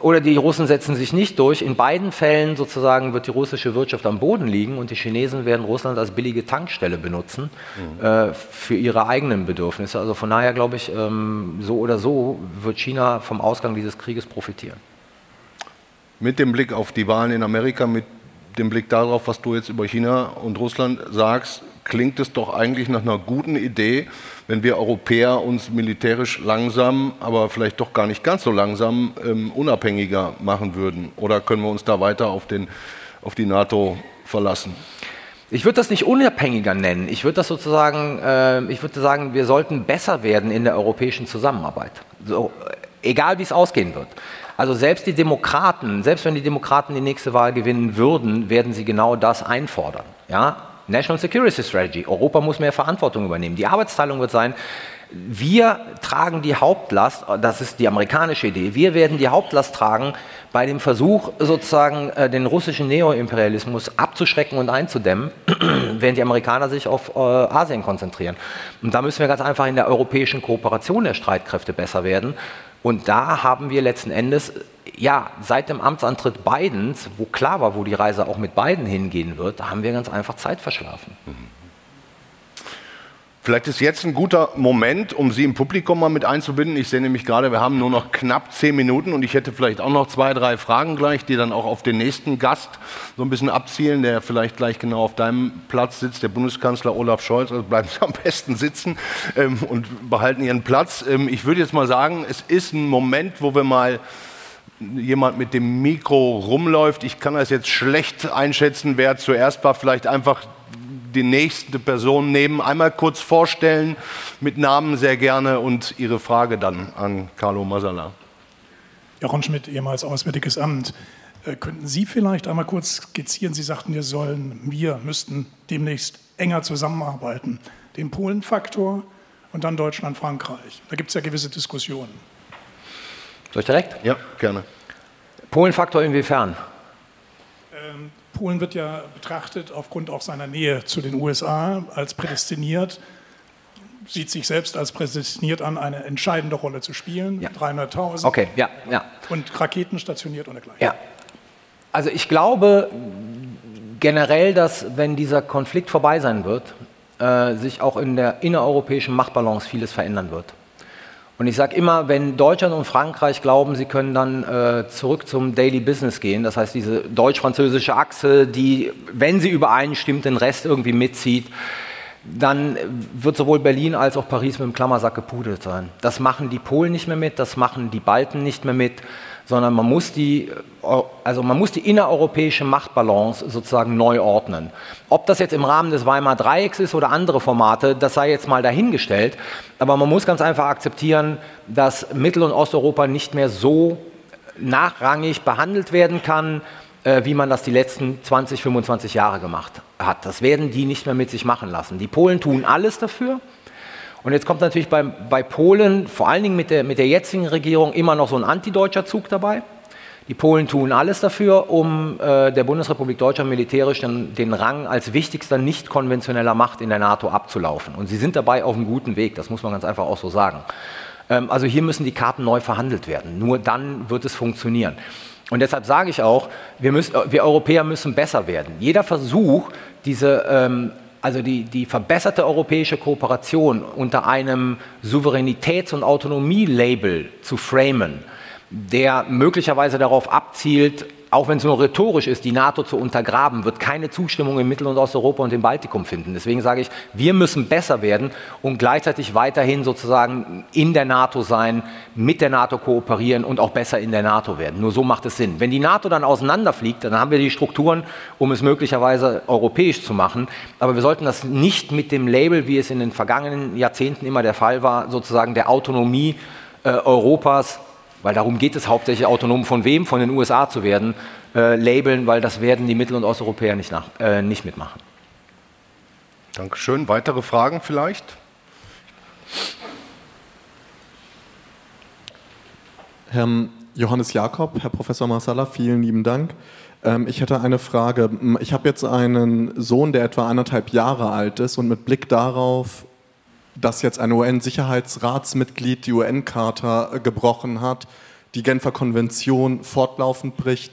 oder die Russen setzen sich nicht durch. In beiden Fällen sozusagen wird die russische Wirtschaft am Boden liegen und die Chinesen werden Russland als billige Tankstelle benutzen mhm. äh, für ihre eigenen Bedürfnisse. Also von daher glaube ich, ähm, so oder so wird China vom Ausgang dieses Krieges profitieren. Mit dem Blick auf die Wahlen in Amerika, mit dem Blick darauf, was du jetzt über China und Russland sagst, klingt es doch eigentlich nach einer guten Idee, wenn wir Europäer uns militärisch langsam, aber vielleicht doch gar nicht ganz so langsam ähm, unabhängiger machen würden. Oder können wir uns da weiter auf, den, auf die NATO verlassen? Ich würde das nicht unabhängiger nennen. Ich würde das sozusagen, äh, ich würde sagen, wir sollten besser werden in der europäischen Zusammenarbeit. So, egal wie es ausgehen wird. Also selbst die Demokraten, selbst wenn die Demokraten die nächste Wahl gewinnen würden, werden sie genau das einfordern. Ja? National Security Strategy. Europa muss mehr Verantwortung übernehmen. Die Arbeitsteilung wird sein, wir tragen die Hauptlast, das ist die amerikanische Idee, wir werden die Hauptlast tragen bei dem Versuch, sozusagen äh, den russischen Neoimperialismus abzuschrecken und einzudämmen, während die Amerikaner sich auf äh, Asien konzentrieren. Und da müssen wir ganz einfach in der europäischen Kooperation der Streitkräfte besser werden. Und da haben wir letzten Endes ja, seit dem Amtsantritt Bidens, wo klar war, wo die Reise auch mit Biden hingehen wird, da haben wir ganz einfach Zeit verschlafen. Vielleicht ist jetzt ein guter Moment, um Sie im Publikum mal mit einzubinden. Ich sehe nämlich gerade, wir haben nur noch knapp zehn Minuten und ich hätte vielleicht auch noch zwei, drei Fragen gleich, die dann auch auf den nächsten Gast so ein bisschen abzielen, der vielleicht gleich genau auf deinem Platz sitzt, der Bundeskanzler Olaf Scholz. Also bleiben Sie am besten sitzen ähm, und behalten Ihren Platz. Ähm, ich würde jetzt mal sagen, es ist ein Moment, wo wir mal jemand mit dem Mikro rumläuft. Ich kann das jetzt schlecht einschätzen, wer zuerst war. Vielleicht einfach die nächste Person nehmen, einmal kurz vorstellen, mit Namen sehr gerne und Ihre Frage dann an Carlo Masala. Jochen Schmidt, ehemals Auswärtiges Amt. Äh, könnten Sie vielleicht einmal kurz skizzieren? Sie sagten, wir sollen, wir müssten demnächst enger zusammenarbeiten. Den Polen-Faktor und dann Deutschland, Frankreich. Da gibt es ja gewisse Diskussionen. Soll ich direkt? Ja, gerne. Polenfaktor inwiefern? Ähm, Polen wird ja betrachtet aufgrund auch seiner Nähe zu den USA als prädestiniert, sieht sich selbst als prädestiniert an, eine entscheidende Rolle zu spielen. Ja. 300.000. Okay, ja, ja. Und Raketen stationiert und dergleichen. Ja. Also ich glaube, generell, dass wenn dieser Konflikt vorbei sein wird, äh, sich auch in der innereuropäischen Machtbalance vieles verändern wird. Und ich sage immer, wenn Deutschland und Frankreich glauben, sie können dann äh, zurück zum Daily Business gehen, das heißt diese deutsch-französische Achse, die, wenn sie übereinstimmt, den Rest irgendwie mitzieht, dann wird sowohl Berlin als auch Paris mit dem Klammersack gepudelt sein. Das machen die Polen nicht mehr mit, das machen die Balten nicht mehr mit sondern man muss die, also man muss die innereuropäische Machtbalance sozusagen neu ordnen. Ob das jetzt im Rahmen des Weimar Dreiecks ist oder andere Formate, das sei jetzt mal dahingestellt. Aber man muss ganz einfach akzeptieren, dass Mittel- und Osteuropa nicht mehr so nachrangig behandelt werden kann, äh, wie man das die letzten 20, 25 Jahre gemacht hat. Das werden die nicht mehr mit sich machen lassen. Die Polen tun alles dafür. Und jetzt kommt natürlich bei, bei Polen, vor allen Dingen mit der, mit der jetzigen Regierung, immer noch so ein antideutscher Zug dabei. Die Polen tun alles dafür, um äh, der Bundesrepublik Deutschland militärisch den, den Rang als wichtigster nicht konventioneller Macht in der NATO abzulaufen. Und sie sind dabei auf einem guten Weg, das muss man ganz einfach auch so sagen. Ähm, also hier müssen die Karten neu verhandelt werden. Nur dann wird es funktionieren. Und deshalb sage ich auch, wir, müssen, wir Europäer müssen besser werden. Jeder Versuch, diese ähm, also die, die verbesserte europäische Kooperation unter einem Souveränitäts- und Autonomie-Label zu framen, der möglicherweise darauf abzielt, auch wenn es nur rhetorisch ist, die NATO zu untergraben, wird keine Zustimmung in Mittel- und Osteuropa und im Baltikum finden. Deswegen sage ich, wir müssen besser werden und gleichzeitig weiterhin sozusagen in der NATO sein, mit der NATO kooperieren und auch besser in der NATO werden. Nur so macht es Sinn. Wenn die NATO dann auseinanderfliegt, dann haben wir die Strukturen, um es möglicherweise europäisch zu machen. Aber wir sollten das nicht mit dem Label, wie es in den vergangenen Jahrzehnten immer der Fall war, sozusagen der Autonomie äh, Europas weil darum geht es hauptsächlich autonom von wem, von den USA zu werden, äh, labeln, weil das werden die Mittel- und Osteuropäer nicht, nach, äh, nicht mitmachen. Dankeschön. Weitere Fragen vielleicht? Herr Johannes Jakob, Herr Professor Marsala, vielen lieben Dank. Ähm, ich hätte eine Frage. Ich habe jetzt einen Sohn, der etwa anderthalb Jahre alt ist und mit Blick darauf, dass jetzt ein UN-Sicherheitsratsmitglied die UN-Charta gebrochen hat, die Genfer Konvention fortlaufend bricht.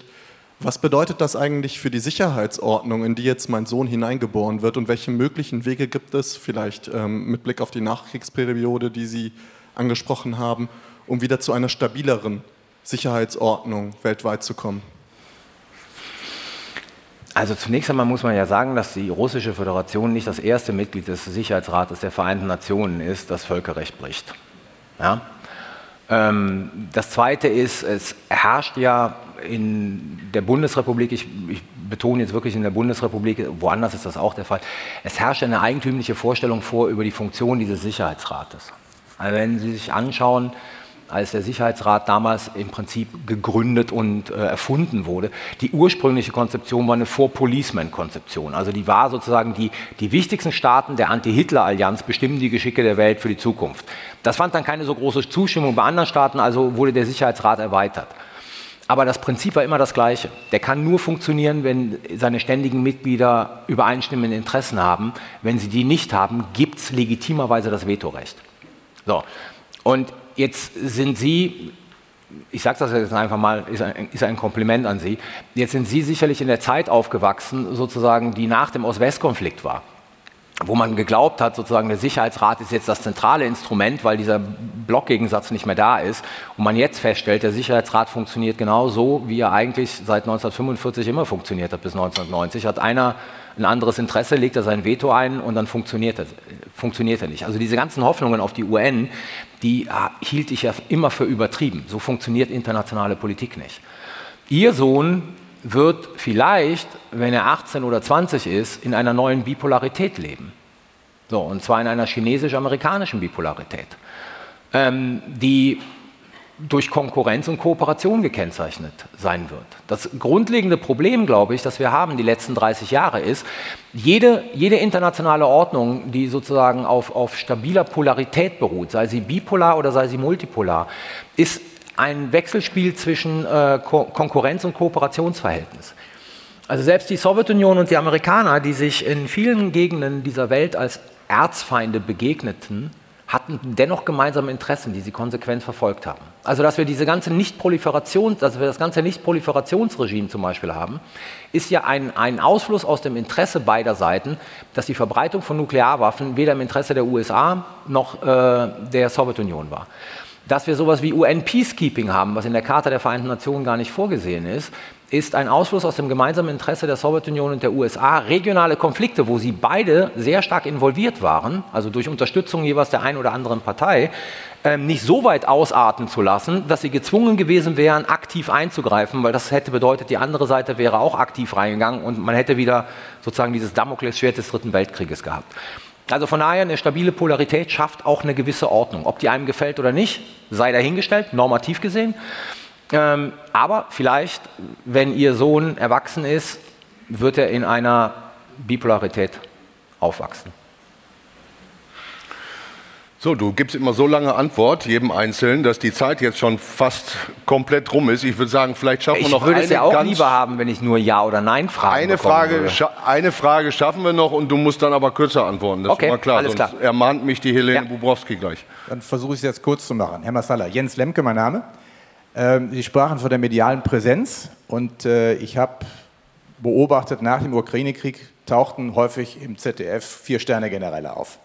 Was bedeutet das eigentlich für die Sicherheitsordnung, in die jetzt mein Sohn hineingeboren wird und welche möglichen Wege gibt es, vielleicht ähm, mit Blick auf die Nachkriegsperiode, die Sie angesprochen haben, um wieder zu einer stabileren Sicherheitsordnung weltweit zu kommen? Also zunächst einmal muss man ja sagen, dass die Russische Föderation nicht das erste Mitglied des Sicherheitsrates der Vereinten Nationen ist, das Völkerrecht bricht. Ja? Ähm, das Zweite ist, es herrscht ja in der Bundesrepublik, ich, ich, betone jetzt wirklich in der Bundesrepublik, woanders ist das auch der Fall, es herrscht eine eigentümliche Vorstellung vor über die Funktion dieses Sicherheitsrates. Also wenn Sie sich anschauen, als der Sicherheitsrat damals im Prinzip gegründet und äh, erfunden wurde. Die ursprüngliche Konzeption war eine For-Policeman-Konzeption. Also die war sozusagen, die, die wichtigsten Staaten der Anti-Hitler-Allianz bestimmen die Geschicke der Welt für die Zukunft. Das fand dann keine so große Zustimmung bei anderen Staaten, also wurde der Sicherheitsrat erweitert. Aber das Prinzip war immer das gleiche. Der kann nur funktionieren, wenn seine ständigen Mitglieder übereinstimmende Interessen haben. Wenn sie die nicht haben, gibt es legitimerweise das Vetorecht. So. Und jetzt sind Sie, ich sage das jetzt einfach mal, ist ein, ist ein, Kompliment an Sie, jetzt sind Sie sicherlich in der Zeit aufgewachsen, sozusagen, die nach dem Ost-West-Konflikt war wo man geglaubt hat, sozusagen der Sicherheitsrat ist jetzt das zentrale Instrument, weil dieser Blockgegensatz nicht mehr da ist. Und man jetzt feststellt, der Sicherheitsrat funktioniert genau so, wie er eigentlich seit 1945 immer funktioniert hat bis 1990. Hat einer ein anderes Interesse, legt er sein Veto ein und dann funktioniert er, funktioniert er nicht. Also diese ganzen Hoffnungen auf die UN, die hielt ich ja immer für übertrieben. So funktioniert internationale Politik nicht. Ihr Sohn wird vielleicht, wenn er 18 oder 20 ist, in einer neuen Bipolarität leben. So, und zwar in einer chinesisch-amerikanischen Bipolarität, ähm, die durch Konkurrenz und Kooperation gekennzeichnet sein wird. Das grundlegende Problem, glaube ich, das wir haben die letzten 30 Jahre ist, jede, jede internationale Ordnung, die sozusagen auf, auf stabiler Polarität beruht, sei sie bipolar oder sei sie multipolar, ist ein Wechselspiel zwischen äh, Ko Konkurrenz- und Kooperationsverhältnis. Also selbst die Sowjetunion und die Amerikaner, die sich in vielen Gegenden dieser Welt als Erzfeinde begegneten, hatten dennoch gemeinsame Interessen, die sie konsequent verfolgt haben. Also dass wir diese ganze Nichtproliferation, dass wir das ganze Nichtproliferationsregime zum Beispiel haben, ist ja ein, ein Ausfluss aus dem Interesse beider Seiten, dass die Verbreitung von Nuklearwaffen weder im Interesse der USA noch äh, der Sowjetunion war. Dass wir sowas wie UN-Peacekeeping haben, was in der Charta der Vereinten Nationen gar nicht vorgesehen ist, ist ein Ausfluss aus dem gemeinsamen Interesse der Sowjetunion und der USA, regionale Konflikte, wo sie beide sehr stark involviert waren, also durch Unterstützung jeweils der einen oder anderen Partei, ähm, nicht so weit ausarten zu lassen, dass sie gezwungen gewesen wären, aktiv einzugreifen, weil das hätte bedeutet, die andere Seite wäre auch aktiv reingegangen und man hätte wieder sozusagen dieses Damoklesschwert des Dritten Weltkrieges gehabt. Also von daher, eine stabile Polarität schafft auch eine gewisse Ordnung. Ob die einem gefällt oder nicht, sei dahingestellt, normativ gesehen. Ähm, aber vielleicht, wenn Ihr Sohn erwachsen ist, wird er in einer Bipolarität aufwachsen. So, du gibst immer so lange Antwort, jedem Einzelnen, dass die Zeit jetzt schon fast komplett rum ist. Ich würde sagen, vielleicht schaffen wir noch eine. Ich würde es ja auch lieber haben, wenn ich nur Ja oder Nein frage. Eine Frage, eine Frage schaffen wir noch und du musst dann aber kürzer antworten. Das okay, ist mal klar. Alles klar. ermahnt mich die Helene ja. Bubrowski gleich. Dann versuche ich es jetzt kurz zu machen. Herr Massala, Jens Lemke, mein Name. Ähm, Sie sprachen von der medialen Präsenz und äh, ich habe beobachtet, nach dem Ukraine-Krieg tauchten häufig im ZDF Vier-Sterne-Generäle auf.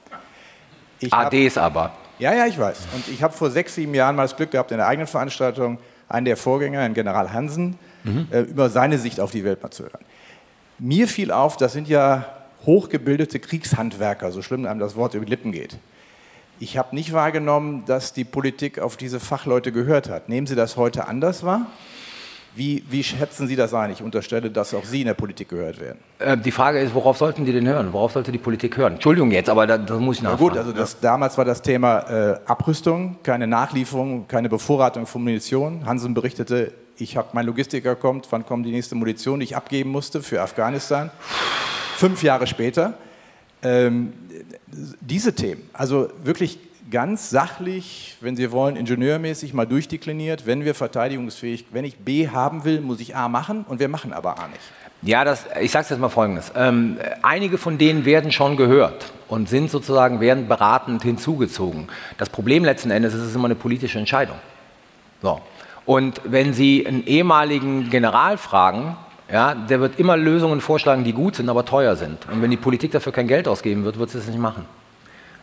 Ich ADs hab, aber. Ja, ja, ich weiß. Und ich habe vor sechs, sieben Jahren mal das Glück gehabt, in der eigenen Veranstaltung einen der Vorgänger, einen General Hansen, mhm. äh, über seine Sicht auf die Welt mal zu hören. Mir fiel auf, das sind ja hochgebildete Kriegshandwerker, so schlimm einem das Wort über die Lippen geht. Ich habe nicht wahrgenommen, dass die Politik auf diese Fachleute gehört hat. Nehmen Sie das heute anders wahr? Wie, wie, schätzen Sie das ein? Ich unterstelle, dass auch Sie in der Politik gehört werden. Äh, die Frage ist, worauf sollten die denn hören? Worauf sollte die Politik hören? Entschuldigung jetzt, aber da, das muss ich nachfragen. Na gut, also das, damals war das Thema äh, Abrüstung, keine Nachlieferung, keine Bevorratung von Munition. Hansen berichtete, ich habe, mein Logistiker kommt, wann kommt die nächste Munition, die ich abgeben musste für Afghanistan. Fünf Jahre später. Ähm, diese Themen, also wirklich ganz sachlich, wenn Sie wollen, ingenieurmäßig mal durchdekliniert, wenn wir verteidigungsfähig, wenn ich B haben will, muss ich A machen und wir machen aber A nicht. Ja, das, ich sage es jetzt mal Folgendes. Ähm, einige von denen werden schon gehört und sind sozusagen, werden beratend hinzugezogen. Das Problem letzten Endes ist, es ist immer eine politische Entscheidung. So. Und wenn Sie einen ehemaligen General fragen, ja, der wird immer Lösungen vorschlagen, die gut sind, aber teuer sind. Und wenn die Politik dafür kein Geld ausgeben wird, wird sie es nicht machen.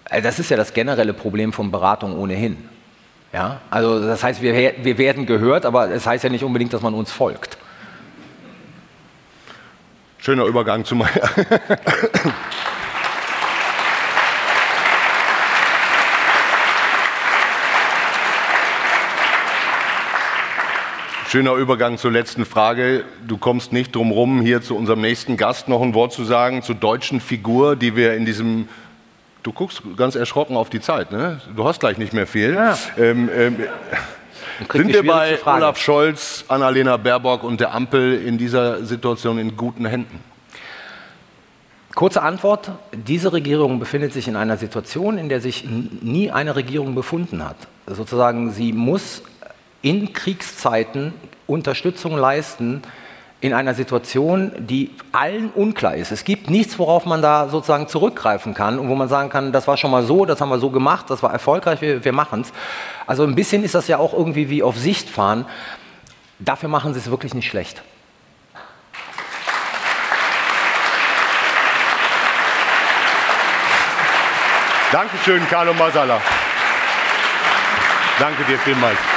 Äh, das ist ja das generelle Problem von Beratung ohnehin. Ja? Also das heißt, wir, wir werden gehört, aber es das heißt ja nicht unbedingt, dass man uns folgt. Schöner Übergang zu meiner. Schöner Übergang zur letzten Frage. Du kommst nicht drum rum, hier zu unserem nächsten Gast noch ein Wort zu sagen, zur deutschen Figur, die wir in diesem Du guckst ganz erschrocken auf die Zeit, ne? Du hast gleich nicht mehr viel. Ja. Ähm, ähm, sind wir bei Olaf Scholz, Annalena Baerbock und der Ampel in dieser Situation in guten Händen? Kurze Antwort. Diese Regierung befindet sich in einer Situation, in der sich nie eine Regierung befunden hat. Sozusagen, sie muss in Kriegszeiten Unterstützung leisten, in einer Situation, die allen unklar ist. Es gibt nichts, worauf man da sozusagen zurückgreifen kann und wo man sagen kann, das war schon mal so, das haben wir so gemacht, das war erfolgreich, wir, wir machen es. Also ein bisschen ist das ja auch irgendwie wie auf Sicht fahren. Dafür machen sie es wirklich nicht schlecht. Dankeschön, Carlo Masala. Danke dir vielmals.